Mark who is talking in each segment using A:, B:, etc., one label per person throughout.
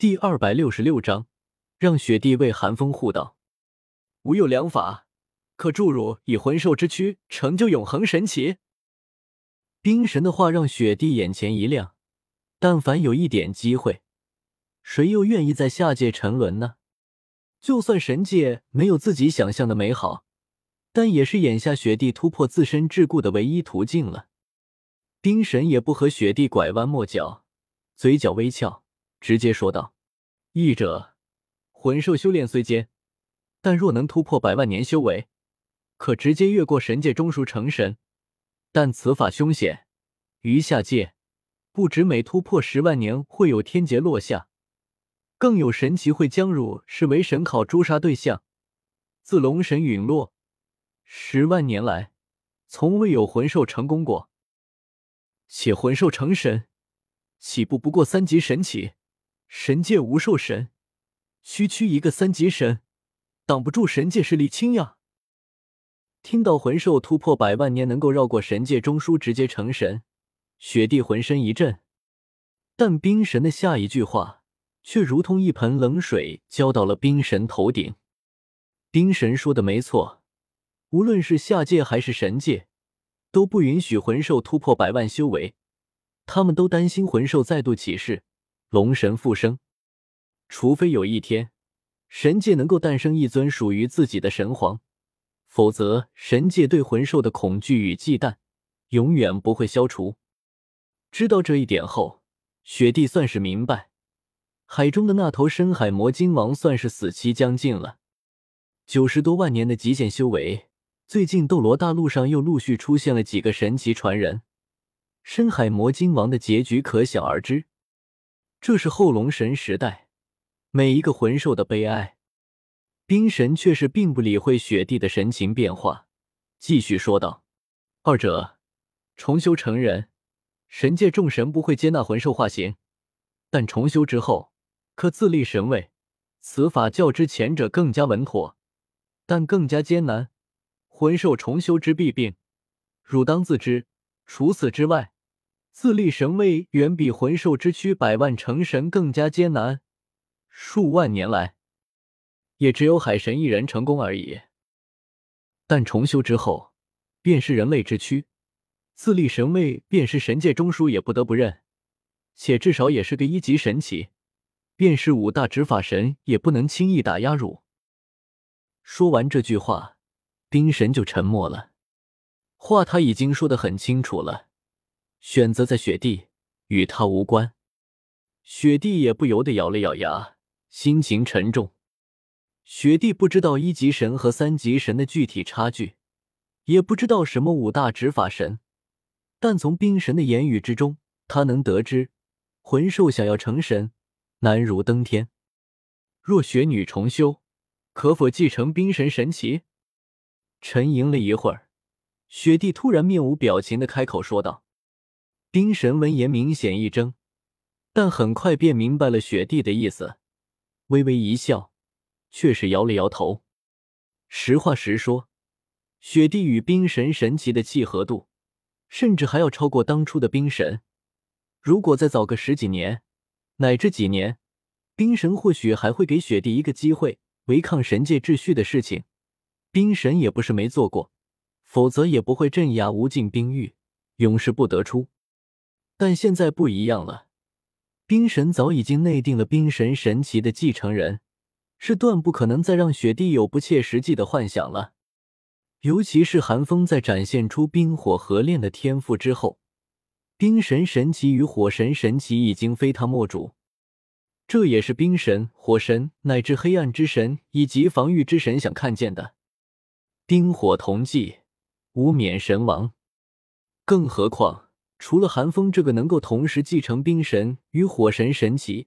A: 第二百六十六章，让雪帝为寒风护道。吾有良法，可助汝以魂兽之躯成就永恒神奇。冰神的话让雪帝眼前一亮。但凡有一点机会，谁又愿意在下界沉沦呢？就算神界没有自己想象的美好，但也是眼下雪帝突破自身桎梏的唯一途径了。冰神也不和雪帝拐弯抹角，嘴角微翘，直接说道：“译者，魂兽修炼虽艰，但若能突破百万年修为，可直接越过神界中枢成神。但此法凶险，于下界，不止每突破十万年会有天劫落下。”更有神奇会将汝视为神考诛杀对象。自龙神陨落十万年来，从未有魂兽成功过。且魂兽成神，起步不过三级神起？神界无兽神，区区一个三级神，挡不住神界势力侵呀！听到魂兽突破百万年能够绕过神界中枢直接成神，雪帝浑身一震。但冰神的下一句话。却如同一盆冷水浇到了冰神头顶。冰神说的没错，无论是下界还是神界，都不允许魂兽突破百万修为。他们都担心魂兽再度起势，龙神复生。除非有一天，神界能够诞生一尊属于自己的神皇，否则神界对魂兽的恐惧与忌惮永远不会消除。知道这一点后，雪帝算是明白。海中的那头深海魔鲸王算是死期将近了，九十多万年的极限修为。最近斗罗大陆上又陆续出现了几个神奇传人，深海魔鲸王的结局可想而知。这是后龙神时代每一个魂兽的悲哀。冰神却是并不理会雪帝的神情变化，继续说道：“二者重修成人，神界众神不会接纳魂兽化形，但重修之后。”可自立神位，此法较之前者更加稳妥，但更加艰难。魂兽重修之弊病，汝当自知。除此之外，自立神位远比魂兽之躯百万成神更加艰难。数万年来，也只有海神一人成功而已。但重修之后，便是人类之躯，自立神位便是神界中枢也不得不认，且至少也是个一级神奇。便是五大执法神也不能轻易打压汝。说完这句话，冰神就沉默了。话他已经说得很清楚了，选择在雪地与他无关。雪地也不由得咬了咬牙，心情沉重。雪地不知道一级神和三级神的具体差距，也不知道什么五大执法神，但从冰神的言语之中，他能得知，魂兽想要成神。难如登天。若雪女重修，可否继承冰神神奇？沉吟了一会儿，雪帝突然面无表情的开口说道。冰神闻言明显一怔，但很快便明白了雪帝的意思，微微一笑，却是摇了摇头。实话实说，雪帝与冰神神奇的契合度，甚至还要超过当初的冰神。如果再早个十几年，乃至几年，冰神或许还会给雪帝一个机会违抗神界秩序的事情。冰神也不是没做过，否则也不会镇压无尽冰域，永世不得出。但现在不一样了，冰神早已经内定了冰神神奇的继承人，是断不可能再让雪帝有不切实际的幻想了。尤其是寒风在展现出冰火合炼的天赋之后。冰神神奇与火神神奇已经非他莫属，这也是冰神、火神乃至黑暗之神以及防御之神想看见的。冰火同济，无冕神王。更何况，除了寒风这个能够同时继承冰神与火神神奇，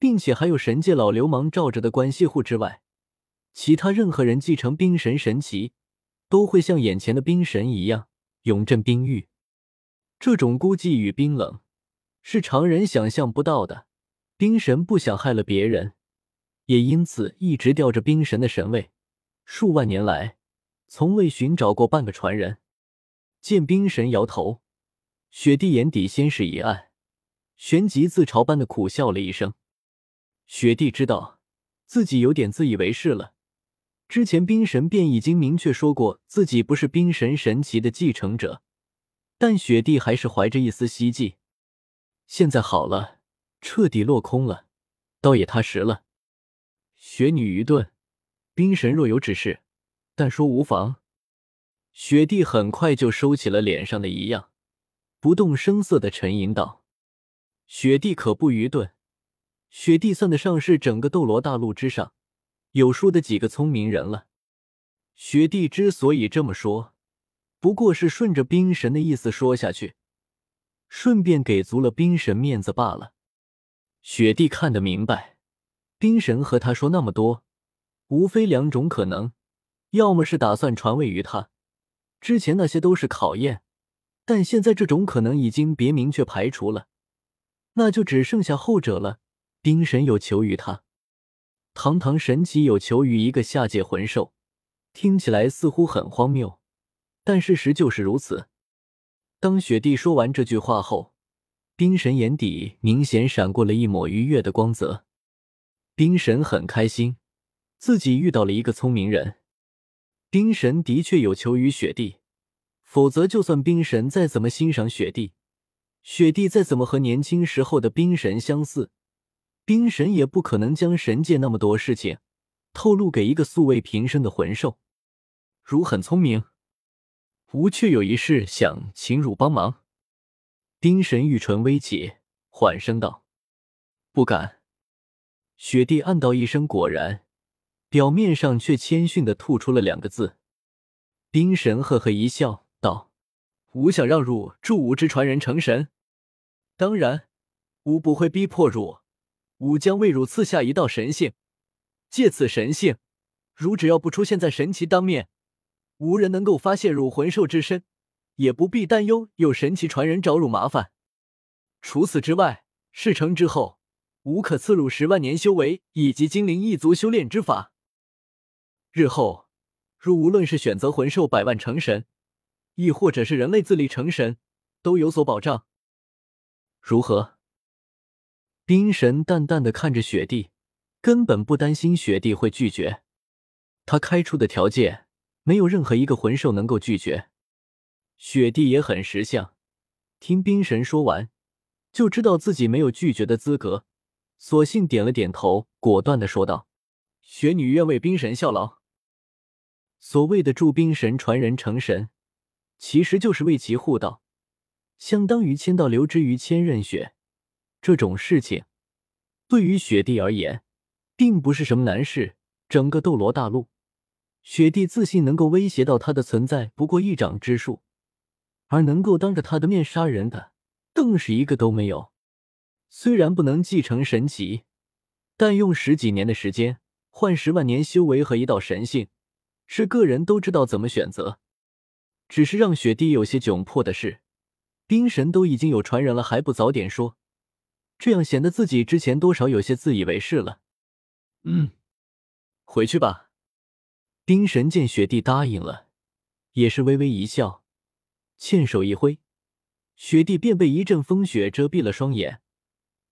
A: 并且还有神界老流氓罩着的关系户之外，其他任何人继承冰神神奇，都会像眼前的冰神一样，永镇冰域。这种孤寂与冰冷，是常人想象不到的。冰神不想害了别人，也因此一直吊着冰神的神位。数万年来，从未寻找过半个传人。见冰神摇头，雪帝眼底先是一暗，旋即自嘲般的苦笑了一声。雪帝知道自己有点自以为是了。之前冰神便已经明确说过自己不是冰神神奇的继承者，但雪帝还是怀着一丝希冀。现在好了，彻底落空了，倒也踏实了。雪女愚钝，冰神若有指示，但说无妨。雪帝很快就收起了脸上的疑样，不动声色的沉吟道：“雪帝可不愚钝，雪帝算得上是整个斗罗大陆之上有数的几个聪明人了。雪帝之所以这么说，不过是顺着冰神的意思说下去，顺便给足了冰神面子罢了。雪帝看得明白，冰神和他说那么多，无非两种可能：要么是打算传位于他。”之前那些都是考验，但现在这种可能已经别明确排除了，那就只剩下后者了。冰神有求于他，堂堂神奇有求于一个下界魂兽，听起来似乎很荒谬，但事实就是如此。当雪帝说完这句话后，冰神眼底明显闪过了一抹愉悦的光泽。冰神很开心，自己遇到了一个聪明人。冰神的确有求于雪帝，否则就算冰神再怎么欣赏雪帝，雪帝再怎么和年轻时候的冰神相似，冰神也不可能将神界那么多事情透露给一个素未平生的魂兽。汝很聪明，吾却有一事想请汝帮忙。冰神玉唇微起，缓声道：“不敢。”雪帝暗道一声：“果然。”表面上却谦逊的吐出了两个字。冰神呵呵一笑，道：“吾想让汝助吾之传人成神，当然，吾不会逼迫汝。吾将为汝赐下一道神性，借此神性，汝只要不出现在神奇当面，无人能够发现汝魂兽之身，也不必担忧有神奇传人找汝麻烦。除此之外，事成之后，吾可赐汝十万年修为以及精灵一族修炼之法。”日后，若无论是选择魂兽百万成神，亦或者是人类自立成神，都有所保障。如何？冰神淡淡的看着雪帝，根本不担心雪帝会拒绝。他开出的条件，没有任何一个魂兽能够拒绝。雪帝也很识相，听冰神说完，就知道自己没有拒绝的资格，索性点了点头，果断的说道：“雪女愿为冰神效劳。”所谓的助冰神传人成神，其实就是为其护道，相当于千道流之于千仞雪。这种事情对于雪帝而言，并不是什么难事。整个斗罗大陆，雪帝自信能够威胁到他的存在不过一掌之数，而能够当着他的面杀人的，更是一个都没有。虽然不能继承神奇，但用十几年的时间换十万年修为和一道神性。是个人都知道怎么选择，只是让雪帝有些窘迫的是，冰神都已经有传人了，还不早点说，这样显得自己之前多少有些自以为是了。嗯，回去吧。冰神见雪帝答应了，也是微微一笑，欠手一挥，雪帝便被一阵风雪遮蔽了双眼。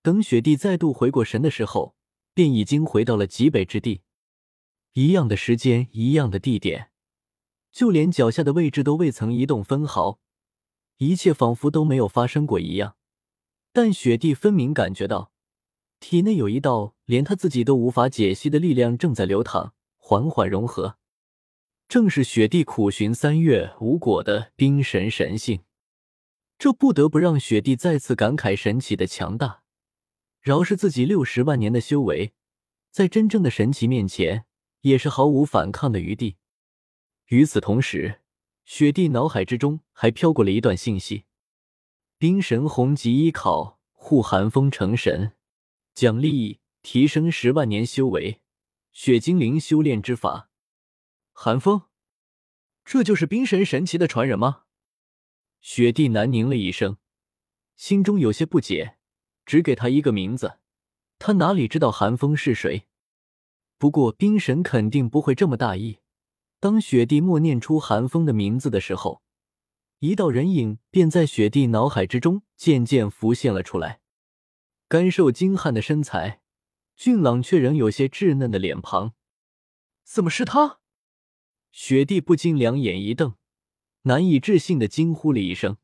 A: 等雪帝再度回过神的时候，便已经回到了极北之地。一样的时间，一样的地点，就连脚下的位置都未曾移动分毫，一切仿佛都没有发生过一样。但雪帝分明感觉到，体内有一道连他自己都无法解析的力量正在流淌，缓缓融合。正是雪帝苦寻三月无果的冰神神性，这不得不让雪帝再次感慨神奇的强大。饶是自己六十万年的修为，在真正的神奇面前。也是毫无反抗的余地。与此同时，雪帝脑海之中还飘过了一段信息：冰神红极依考护寒风成神，奖励提升十万年修为，雪精灵修炼之法。寒风，这就是冰神神奇的传人吗？雪帝喃宁了一声，心中有些不解。只给他一个名字，他哪里知道寒风是谁？不过，冰神肯定不会这么大意。当雪帝默念出寒风的名字的时候，一道人影便在雪帝脑海之中渐渐浮现了出来。干瘦精悍的身材，俊朗却仍有些稚嫩的脸庞。怎么是他？雪帝不禁两眼一瞪，难以置信的惊呼了一声。